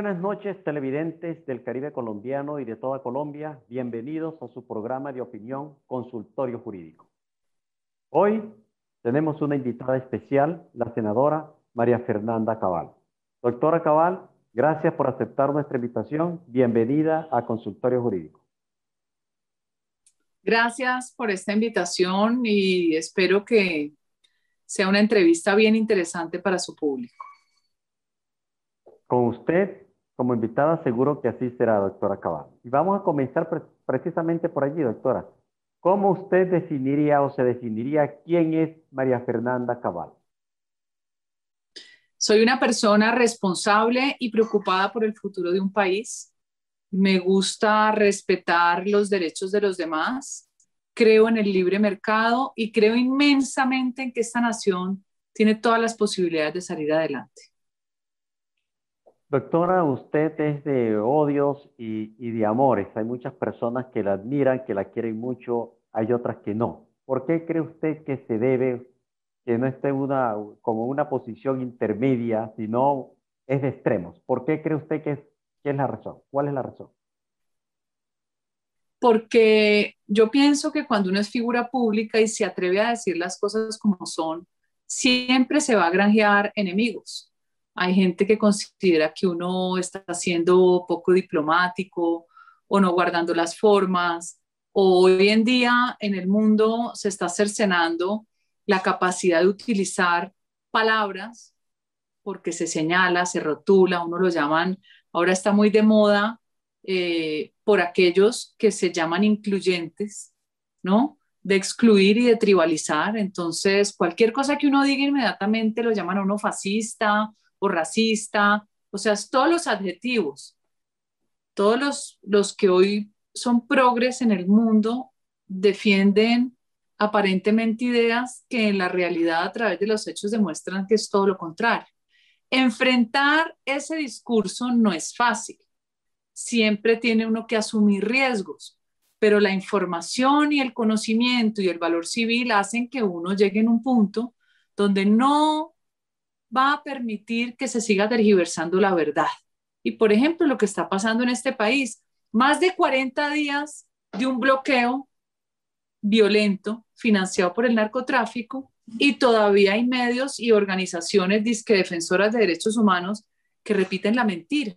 buenas noches, televidentes del Caribe colombiano y de toda Colombia. Bienvenidos a su programa de opinión Consultorio Jurídico. Hoy tenemos una invitada especial, la senadora María Fernanda Cabal. Doctora Cabal, gracias por aceptar nuestra invitación. Bienvenida a Consultorio Jurídico. Gracias por esta invitación y espero que sea una entrevista bien interesante para su público. Con usted como invitada seguro que así será, doctora Cabal. Y vamos a comenzar precisamente por allí, doctora. ¿Cómo usted definiría o se definiría quién es María Fernanda Cabal? Soy una persona responsable y preocupada por el futuro de un país. Me gusta respetar los derechos de los demás. Creo en el libre mercado y creo inmensamente en que esta nación tiene todas las posibilidades de salir adelante. Doctora, usted es de odios y, de amores. Hay muchas personas que la admiran, que la quieren mucho, hay otras que no. ¿Por qué cree usted que se debe que no esté una, como una posición intermedia, sino es de extremos? ¿Por qué cree usted que es, que es la razón? ¿Cuál es la razón? Porque yo pienso que cuando uno es figura pública y se atreve a decir las cosas como son, siempre se va a granjear enemigos hay gente que considera que uno está siendo poco diplomático o no guardando las formas. hoy en día en el mundo se está cercenando la capacidad de utilizar palabras porque se señala, se rotula, uno lo llaman, ahora está muy de moda eh, por aquellos que se llaman incluyentes, ¿no? De excluir y de tribalizar. Entonces, cualquier cosa que uno diga inmediatamente lo llaman a uno fascista o racista, o sea, todos los adjetivos, todos los, los que hoy son progres en el mundo defienden aparentemente ideas que en la realidad a través de los hechos demuestran que es todo lo contrario. Enfrentar ese discurso no es fácil. Siempre tiene uno que asumir riesgos, pero la información y el conocimiento y el valor civil hacen que uno llegue en un punto donde no va a permitir que se siga tergiversando la verdad. Y por ejemplo, lo que está pasando en este país, más de 40 días de un bloqueo violento financiado por el narcotráfico y todavía hay medios y organizaciones disque defensoras de derechos humanos que repiten la mentira,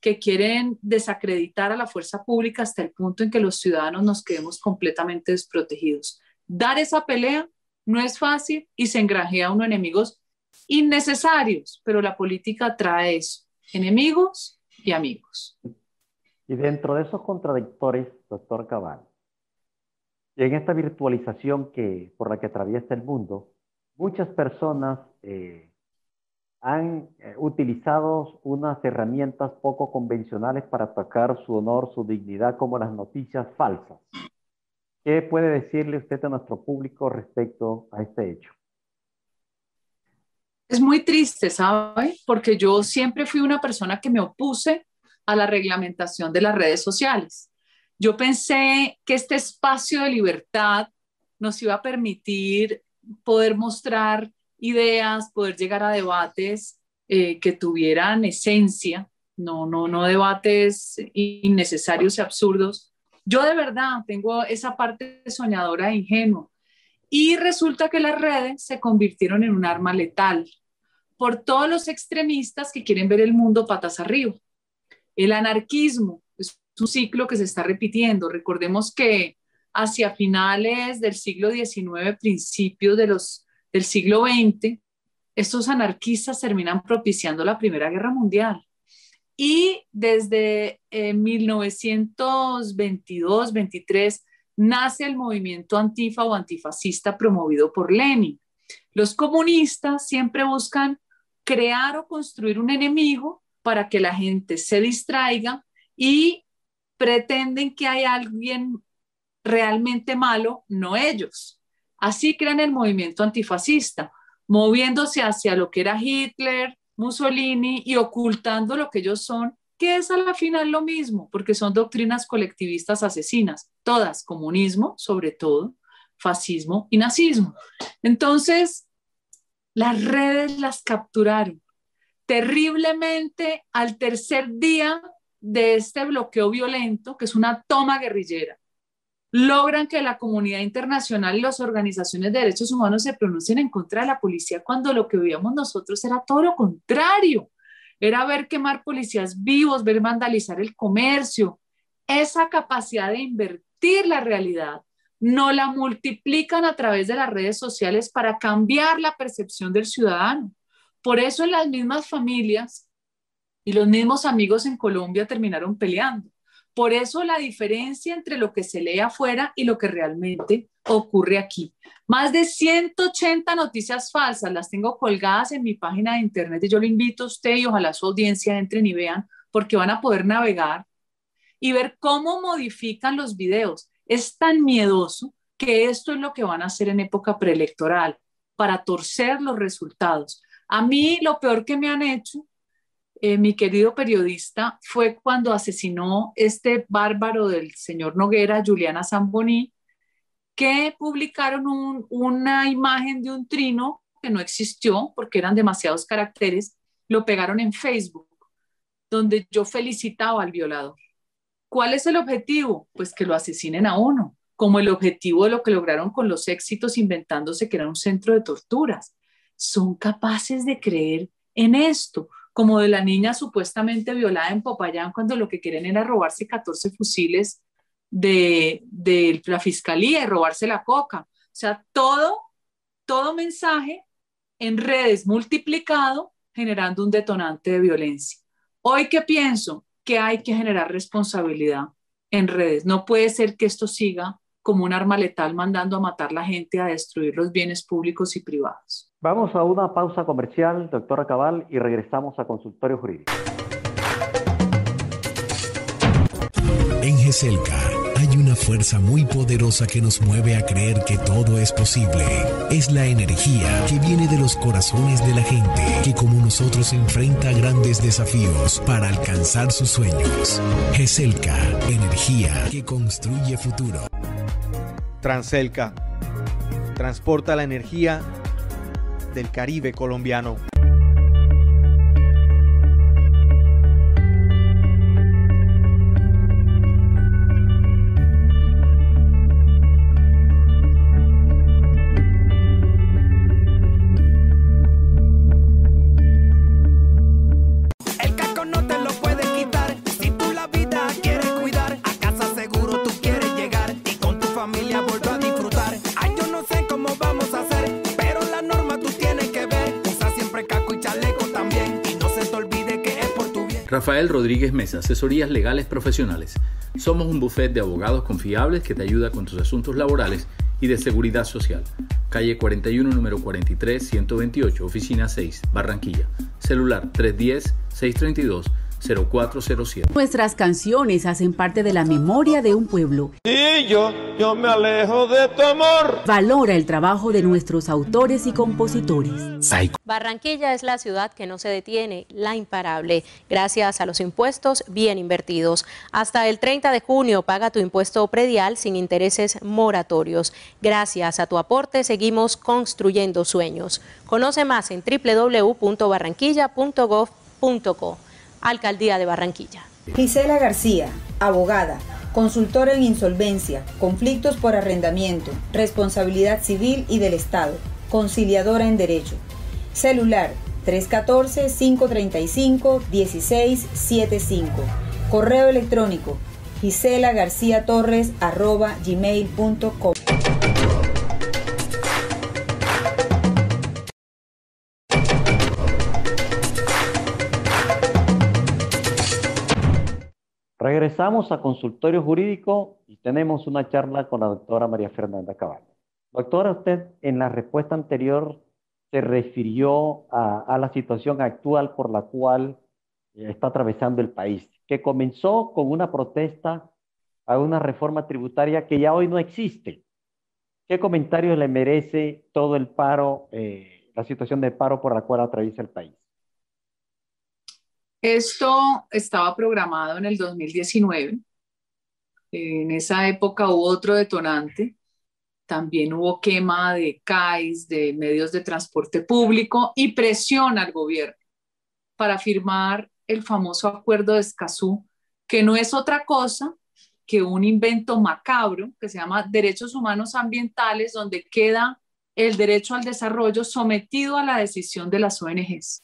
que quieren desacreditar a la fuerza pública hasta el punto en que los ciudadanos nos quedemos completamente desprotegidos. Dar esa pelea no es fácil y se engranjea a uno enemigos innecesarios, pero la política trae eso, enemigos y amigos. Y dentro de esos contradictores, doctor Cabal, en esta virtualización que, por la que atraviesa el mundo, muchas personas eh, han eh, utilizado unas herramientas poco convencionales para atacar su honor, su dignidad, como las noticias falsas. ¿Qué puede decirle usted a nuestro público respecto a este hecho? Es muy triste, ¿sabe? Porque yo siempre fui una persona que me opuse a la reglamentación de las redes sociales. Yo pensé que este espacio de libertad nos iba a permitir poder mostrar ideas, poder llegar a debates eh, que tuvieran esencia, no, no, no debates innecesarios y absurdos. Yo de verdad tengo esa parte soñadora e ingenua y resulta que las redes se convirtieron en un arma letal por todos los extremistas que quieren ver el mundo patas arriba. El anarquismo es un ciclo que se está repitiendo. Recordemos que hacia finales del siglo XIX, principios de los, del siglo XX, estos anarquistas terminan propiciando la Primera Guerra Mundial. Y desde 1922-23 nace el movimiento antifa o antifascista promovido por Lenin. Los comunistas siempre buscan crear o construir un enemigo para que la gente se distraiga y pretenden que hay alguien realmente malo, no ellos. Así crean el movimiento antifascista, moviéndose hacia lo que era Hitler, Mussolini y ocultando lo que ellos son, que es a la final lo mismo, porque son doctrinas colectivistas asesinas, todas, comunismo sobre todo, fascismo y nazismo. Entonces, las redes las capturaron. terriblemente al tercer día de este bloqueo violento, que es una toma guerrillera, logran que la comunidad internacional y las organizaciones de derechos humanos se pronuncien en contra de la policía cuando lo que veíamos nosotros era todo lo contrario. Era ver quemar policías vivos, ver vandalizar el comercio. Esa capacidad de invertir la realidad no la multiplican a través de las redes sociales para cambiar la percepción del ciudadano. Por eso en las mismas familias y los mismos amigos en Colombia terminaron peleando. Por eso la diferencia entre lo que se lee afuera y lo que realmente ocurre aquí. Más de 180 noticias falsas las tengo colgadas en mi página de internet y yo le invito a usted y ojalá su audiencia entren y vean porque van a poder navegar y ver cómo modifican los videos es tan miedoso que esto es lo que van a hacer en época preelectoral, para torcer los resultados. A mí lo peor que me han hecho, eh, mi querido periodista, fue cuando asesinó este bárbaro del señor Noguera, Juliana Zamboni, que publicaron una imagen de un trino que no existió porque eran demasiados caracteres, lo pegaron en Facebook, donde yo felicitaba al violador. ¿Cuál es el objetivo? Pues que lo asesinen a uno, como el objetivo de lo que lograron con los éxitos inventándose que era un centro de torturas. Son capaces de creer en esto, como de la niña supuestamente violada en Popayán cuando lo que quieren era robarse 14 fusiles de, la fiscalía y robarse la coca. O sea, todo, todo mensaje en redes multiplicado generando un detonante de violencia. Hoy, ¿qué pienso? Que hay que generar responsabilidad en redes. No puede ser que esto siga como un arma letal mandando a matar la gente, a destruir los bienes públicos y privados. Vamos a una pausa comercial, doctora Cabal, y regresamos a consultorio jurídico. En GESELCA una fuerza muy poderosa que nos mueve a creer que todo es posible. Es la energía que viene de los corazones de la gente que como nosotros enfrenta grandes desafíos para alcanzar sus sueños. GESELCA, energía que construye futuro. Transelca, transporta la energía del Caribe colombiano. Rafael Rodríguez Mesa, asesorías legales profesionales. Somos un buffet de abogados confiables que te ayuda con tus asuntos laborales y de seguridad social. Calle 41, número 43, 128, oficina 6, Barranquilla. Celular 310 632 0407. Nuestras canciones hacen parte de la memoria de un pueblo. Y yo, yo me alejo de tu amor. Valora el trabajo de nuestros autores y compositores. Barranquilla es la ciudad que no se detiene, la imparable, gracias a los impuestos bien invertidos. Hasta el 30 de junio paga tu impuesto predial sin intereses moratorios. Gracias a tu aporte seguimos construyendo sueños. Conoce más en www.barranquilla.gov.co. Alcaldía de Barranquilla. Gisela García, abogada, consultora en insolvencia, conflictos por arrendamiento, responsabilidad civil y del Estado, conciliadora en derecho. Celular 314-535-1675. Correo electrónico gisela garcía torres gmail.com. Regresamos a consultorio jurídico y tenemos una charla con la doctora María Fernanda Caballo. Doctora, usted en la respuesta anterior se refirió a, la situación actual por la cual eh, está atravesando el país, que comenzó con una protesta a una reforma tributaria que ya hoy no existe. ¿Qué comentario le merece todo el paro, eh, la situación de paro por la cual atraviesa el país? Esto estaba programado en el 2019. En esa época hubo otro detonante. También hubo quema de CAIS, de medios de transporte público y presión al gobierno. para firmar el famoso acuerdo de Escazú, que no es otra cosa que un invento macabro que se llama Derechos Humanos Ambientales, donde queda el derecho al desarrollo sometido a la decisión de las ONGs,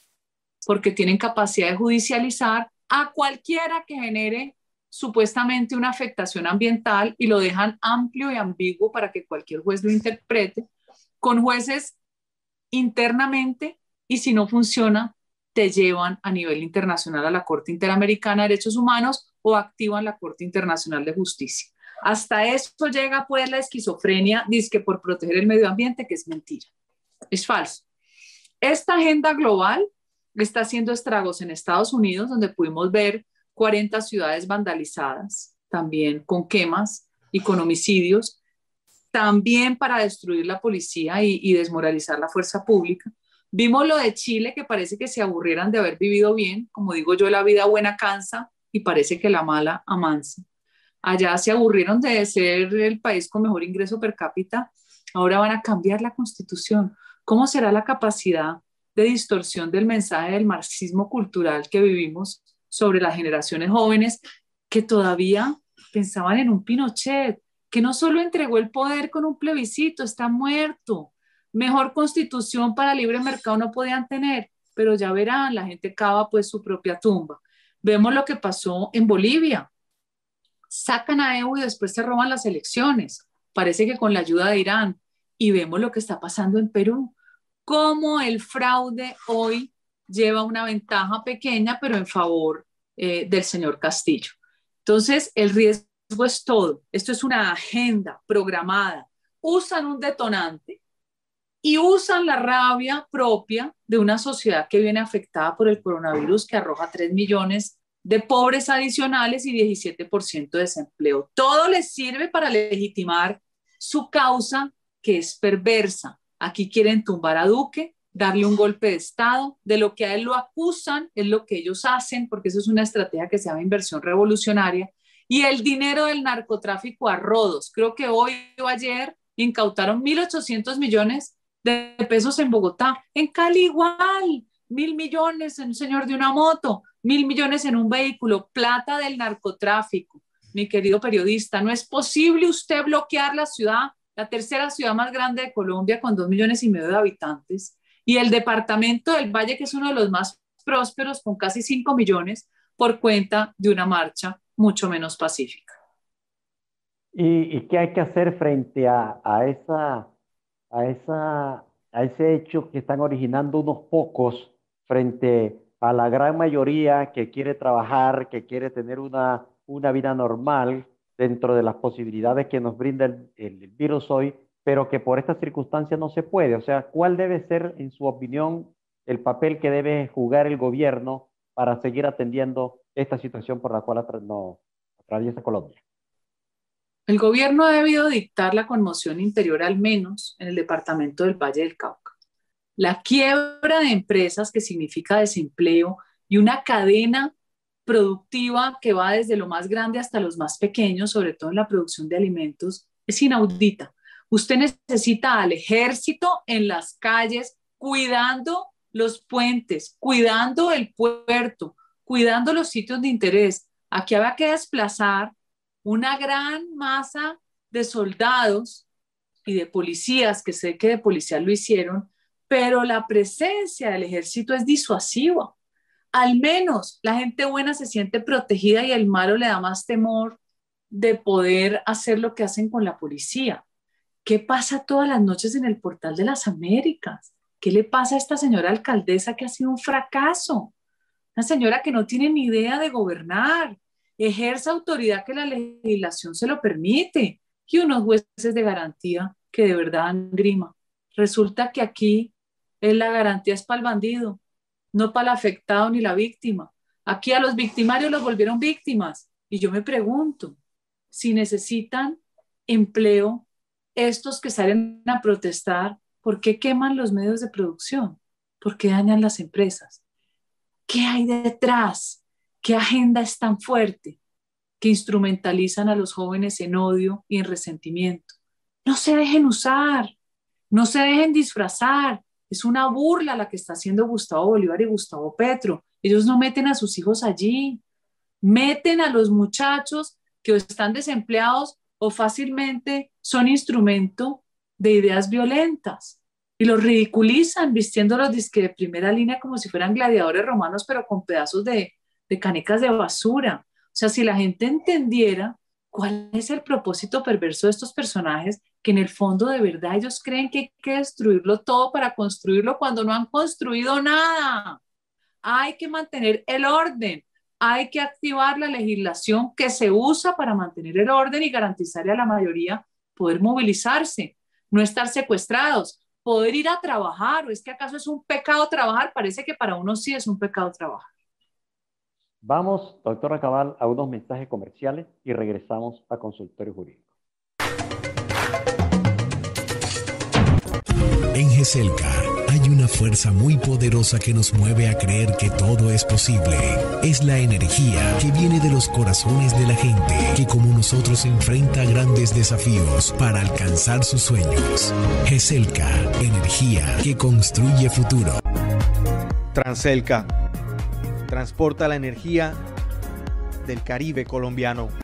porque tienen capacidad de judicializar a cualquiera que genere supuestamente una afectación ambiental y lo dejan amplio y ambiguo para que cualquier juez lo interprete, con jueces internamente y si no funciona, te llevan a nivel internacional a la Corte Interamericana de Derechos Humanos o activan la Corte Internacional de Justicia. Hasta esto llega pues la esquizofrenia, dice por proteger el medio ambiente, que es mentira, es falso. Esta agenda global está haciendo estragos en Estados Unidos, donde pudimos ver 40 ciudades vandalizadas, también con quemas y con homicidios, también para destruir la policía y, desmoralizar la fuerza pública. Vimos lo de Chile, que parece que se aburrieran de haber vivido bien, como digo yo, la vida buena cansa y parece que la mala amansa. Allá se aburrieron de ser el país con mejor ingreso per cápita, ahora van a cambiar la constitución. ¿Cómo será la capacidad de distorsión del mensaje del marxismo cultural que vivimos sobre las generaciones jóvenes que todavía pensaban en un Pinochet, que no solo entregó el poder con un plebiscito, está muerto, mejor constitución para libre mercado no podían tener, pero ya verán, la gente cava pues su propia tumba. Vemos lo que pasó en Bolivia. Sacan a Evo y después se roban las elecciones. Parece que con la ayuda de Irán. Y vemos lo que está pasando en Perú. Cómo el fraude hoy lleva una ventaja pequeña, pero en favor eh, del señor Castillo. Entonces, el riesgo es todo. Esto es una agenda programada. Usan un detonante y usan la rabia propia de una sociedad que viene afectada por el coronavirus que arroja 3 millones de pobres adicionales y 17% de desempleo. Todo les sirve para legitimar su causa que es perversa. Aquí quieren tumbar a Duque, darle un golpe de Estado, de lo que a él lo acusan, es lo que ellos hacen, porque eso es una estrategia que se llama inversión revolucionaria, y el dinero del narcotráfico a rodos. Creo que hoy o ayer incautaron 1.800 millones de pesos en Bogotá. En Cali igual, mil millones en un señor de una moto, mil millones en un vehículo, plata del narcotráfico. Mi querido periodista, no es posible usted bloquear la ciudad, la tercera ciudad más grande de Colombia con dos millones y medio de habitantes, y el departamento del Valle, que es uno de los más prósperos, con casi cinco millones, por cuenta de una marcha mucho menos pacífica. ¿Y, qué hay que hacer frente a, a esa a, esa, a ese hecho que están originando unos pocos frente a la gran mayoría que quiere trabajar, que quiere tener una, una vida normal dentro de las posibilidades que nos brinda el, virus hoy, pero que por estas circunstancias no se puede. O sea, ¿cuál debe ser, en su opinión, el papel que debe jugar el gobierno para seguir atendiendo esta situación por la cual no, atraviesa Colombia? El gobierno ha debido dictar la conmoción interior al menos en el departamento del Valle del Cauca. La quiebra de empresas que significa desempleo y una cadena productiva que va desde lo más grande hasta los más pequeños, sobre todo en la producción de alimentos, es inaudita. Usted necesita al ejército en las calles cuidando los puentes, cuidando el puerto, cuidando los sitios de interés. Aquí habrá que desplazar una gran masa de soldados y de policías, que sé que de policía lo hicieron, pero la presencia del ejército es disuasiva. Al menos la gente buena se siente protegida y el malo le da más temor de poder hacer lo que hacen con la policía. ¿Qué pasa todas las noches en el portal de las Américas? ¿Qué le pasa a esta señora alcaldesa que ha sido un fracaso? Una señora que no tiene ni idea de gobernar, ejerza autoridad que la legislación se lo permite y unos jueces de garantía que de verdad dan grima. Resulta que aquí es la garantía es para el bandido, no para el afectado ni la víctima. Aquí a los victimarios los volvieron víctimas. Y yo me pregunto, si necesitan empleo, estos que salen a protestar, ¿por qué queman los medios de producción? ¿Por qué dañan las empresas? ¿Qué hay detrás? ¿Qué agenda es tan fuerte que instrumentalizan a los jóvenes en odio y en resentimiento? No se dejen usar, no se dejen disfrazar. Es una burla la que está haciendo Gustavo Bolívar y Gustavo Petro. Ellos no meten a sus hijos allí, meten a los muchachos que están desempleados o fácilmente son instrumento de ideas violentas y los ridiculizan vistiéndolos de primera línea como si fueran gladiadores romanos, pero con pedazos de, de canecas de basura. O sea, si la gente entendiera cuál es el propósito perverso de estos personajes, que en el fondo de verdad ellos creen que hay que destruirlo todo para construirlo cuando no han construido nada. Hay que mantener el orden, hay que activar la legislación que se usa para mantener el orden y garantizarle a la mayoría poder movilizarse, no estar secuestrados, poder ir a trabajar. ¿O es que acaso es un pecado trabajar? Parece que para uno sí es un pecado trabajar. Vamos, doctora Cabal, a unos mensajes comerciales y regresamos a consultorio jurídico. Hay una fuerza muy poderosa que nos mueve a creer que todo es posible. Es la energía que viene de los corazones de la gente que como nosotros enfrenta grandes desafíos para alcanzar sus sueños. GESELCA, energía que construye futuro. Transelca transporta la energía del Caribe colombiano.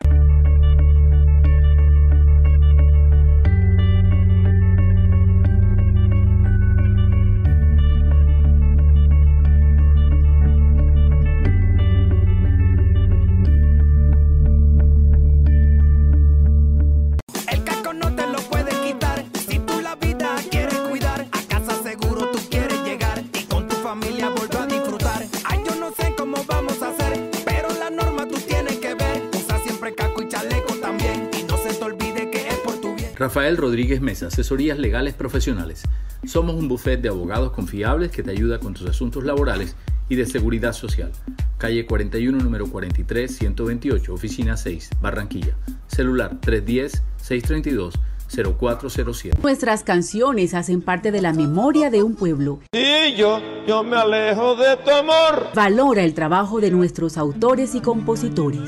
Rafael Rodríguez Mesa, Asesorías Legales Profesionales. Somos un bufete de abogados confiables que te ayuda con tus asuntos laborales y de seguridad social. Calle 41, número 43, 128, oficina 6, Barranquilla. Celular 310 632 0407. Nuestras canciones hacen parte de la memoria de un pueblo. Y yo, yo me alejo de tu amor. Valora el trabajo de nuestros autores y compositores.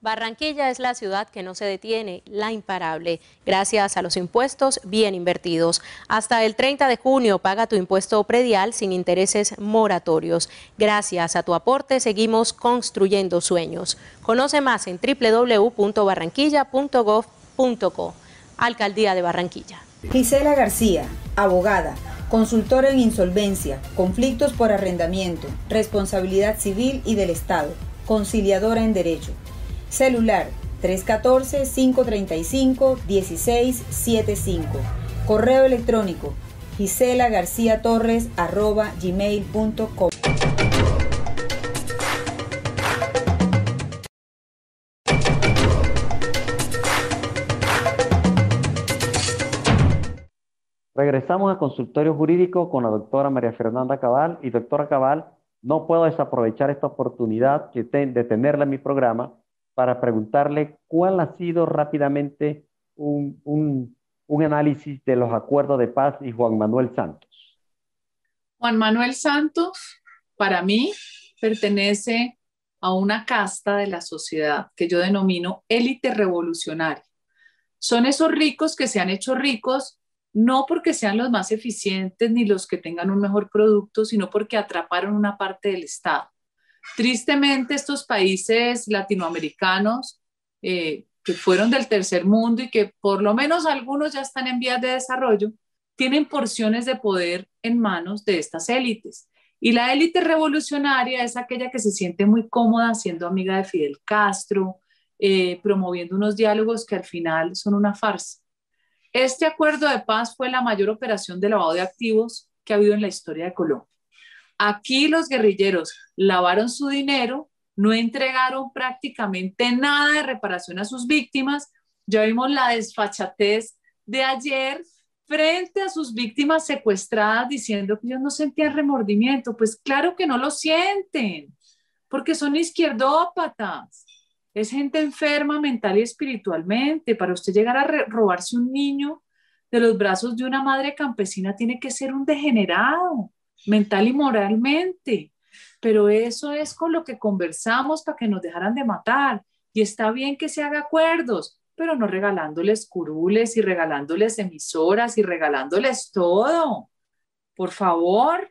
Barranquilla es la ciudad que no se detiene, la imparable, gracias a los impuestos bien invertidos. Hasta el 30 de junio paga tu impuesto predial sin intereses moratorios. Gracias a tu aporte seguimos construyendo sueños. Conoce más en www.barranquilla.gov.co. Alcaldía de Barranquilla. Gisela García, abogada, consultora en insolvencia, conflictos por arrendamiento, responsabilidad civil y del Estado, conciliadora en derecho. Celular 314-535-1675. Correo electrónico gisela garcía torres gmail.com. Regresamos al consultorio jurídico con la doctora María Fernanda Cabal. Y doctora Cabal, no puedo desaprovechar esta oportunidad de tenerla en mi programa para preguntarle cuál ha sido rápidamente un, un análisis de los acuerdos de paz y Juan Manuel Santos. Juan Manuel Santos, para mí, pertenece a una casta de la sociedad que yo denomino élite revolucionaria. Son esos ricos que se han hecho ricos no porque sean los más eficientes ni los que tengan un mejor producto, sino porque atraparon una parte del Estado. Tristemente, estos países latinoamericanos eh, que fueron del tercer mundo y que por lo menos algunos ya están en vías de desarrollo, tienen porciones de poder en manos de estas élites. Y la élite revolucionaria es aquella que se siente muy cómoda siendo amiga de Fidel Castro, eh, promoviendo unos diálogos que al final son una farsa. Este acuerdo de paz fue la mayor operación de lavado de activos que ha habido en la historia de Colombia. Aquí los guerrilleros lavaron su dinero, no entregaron prácticamente nada de reparación a sus víctimas. Ya vimos la desfachatez de ayer frente a sus víctimas secuestradas diciendo que ellos no sentían remordimiento. Pues claro que no lo sienten, porque son izquierdópatas es gente enferma mental y espiritualmente. Para usted llegar a robarse un niño de los brazos de una madre campesina tiene que ser un degenerado mental y moralmente. Pero eso es con lo que conversamos para que nos dejaran de matar. Y está bien que se haga acuerdos, pero no regalándoles curules y regalándoles emisoras y regalándoles todo. Por favor,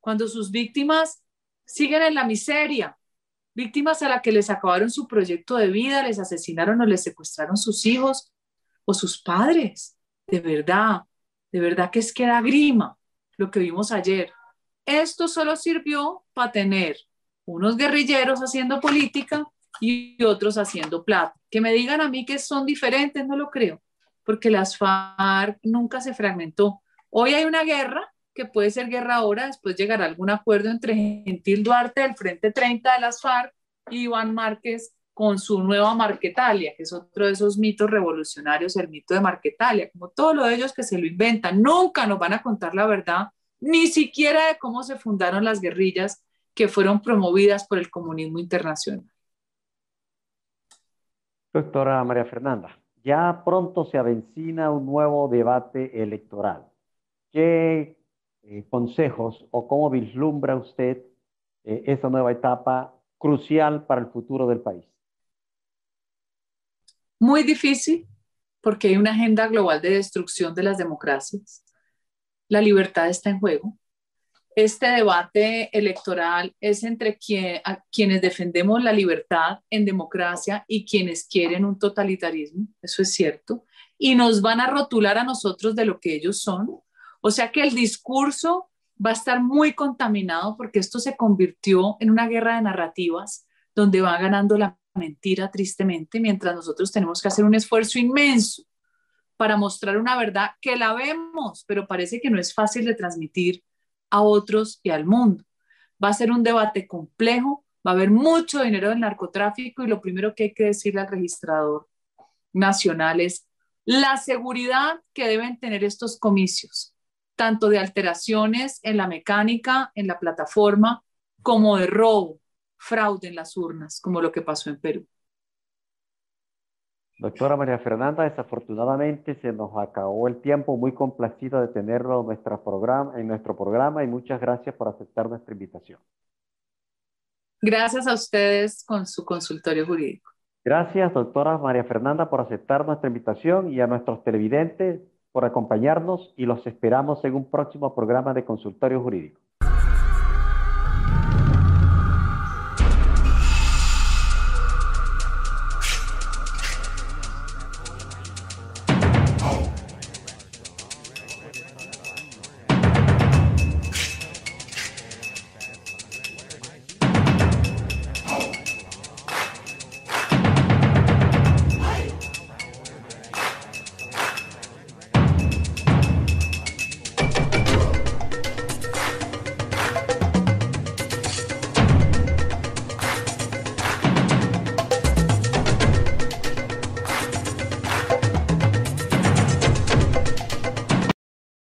cuando sus víctimas siguen en la miseria, víctimas a las que les acabaron su proyecto de vida, les asesinaron o les secuestraron sus hijos o sus padres. De verdad, de verdad que es que era grima lo que vimos ayer. Esto solo sirvió para tener unos guerrilleros haciendo política y otros haciendo plata. Que me digan a mí que son diferentes, no lo creo, porque las FARC nunca se fragmentó. Hoy hay una guerra que puede ser guerra ahora, después llegará algún acuerdo entre Gentil Duarte del Frente 30 de las FARC y Iván Márquez con su nueva Marquetalia, que es otro de esos mitos revolucionarios, el mito de Marquetalia, como todo lo de ellos que se lo inventan, nunca nos van a contar la verdad, ni siquiera de cómo se fundaron las guerrillas que fueron promovidas por el comunismo internacional. Doctora María Fernanda, ya pronto se avencina un nuevo debate electoral. ¿Qué eh, consejos o cómo vislumbra usted eh, esa nueva etapa crucial para el futuro del país? Muy difícil porque hay una agenda global de destrucción de las democracias. La libertad está en juego. Este debate electoral es entre quienes defendemos la libertad en democracia y quienes quieren un totalitarismo, eso es cierto, y nos van a rotular a nosotros de lo que ellos son o sea que el discurso va a estar muy contaminado porque esto se convirtió en una guerra de narrativas donde va ganando la mentira tristemente, mientras nosotros tenemos que hacer un esfuerzo inmenso para mostrar una verdad que la vemos, pero parece que no es fácil de transmitir a otros y al mundo. Va a ser un debate complejo, va a haber mucho dinero del narcotráfico y lo primero que hay que decirle al registrador nacional es la seguridad que deben tener estos comicios tanto de alteraciones en la mecánica, en la plataforma, como de robo, fraude en las urnas, como lo que pasó en Perú. Doctora María Fernanda, desafortunadamente se nos acabó el tiempo, muy complacido de tenerlo en, nuestro programa, en nuestro programa y muchas gracias por aceptar nuestra invitación. Gracias a ustedes con su consultorio jurídico. Gracias, doctora María Fernanda, por aceptar nuestra invitación y a nuestros televidentes por acompañarnos y los esperamos en un próximo programa de consultorio jurídico.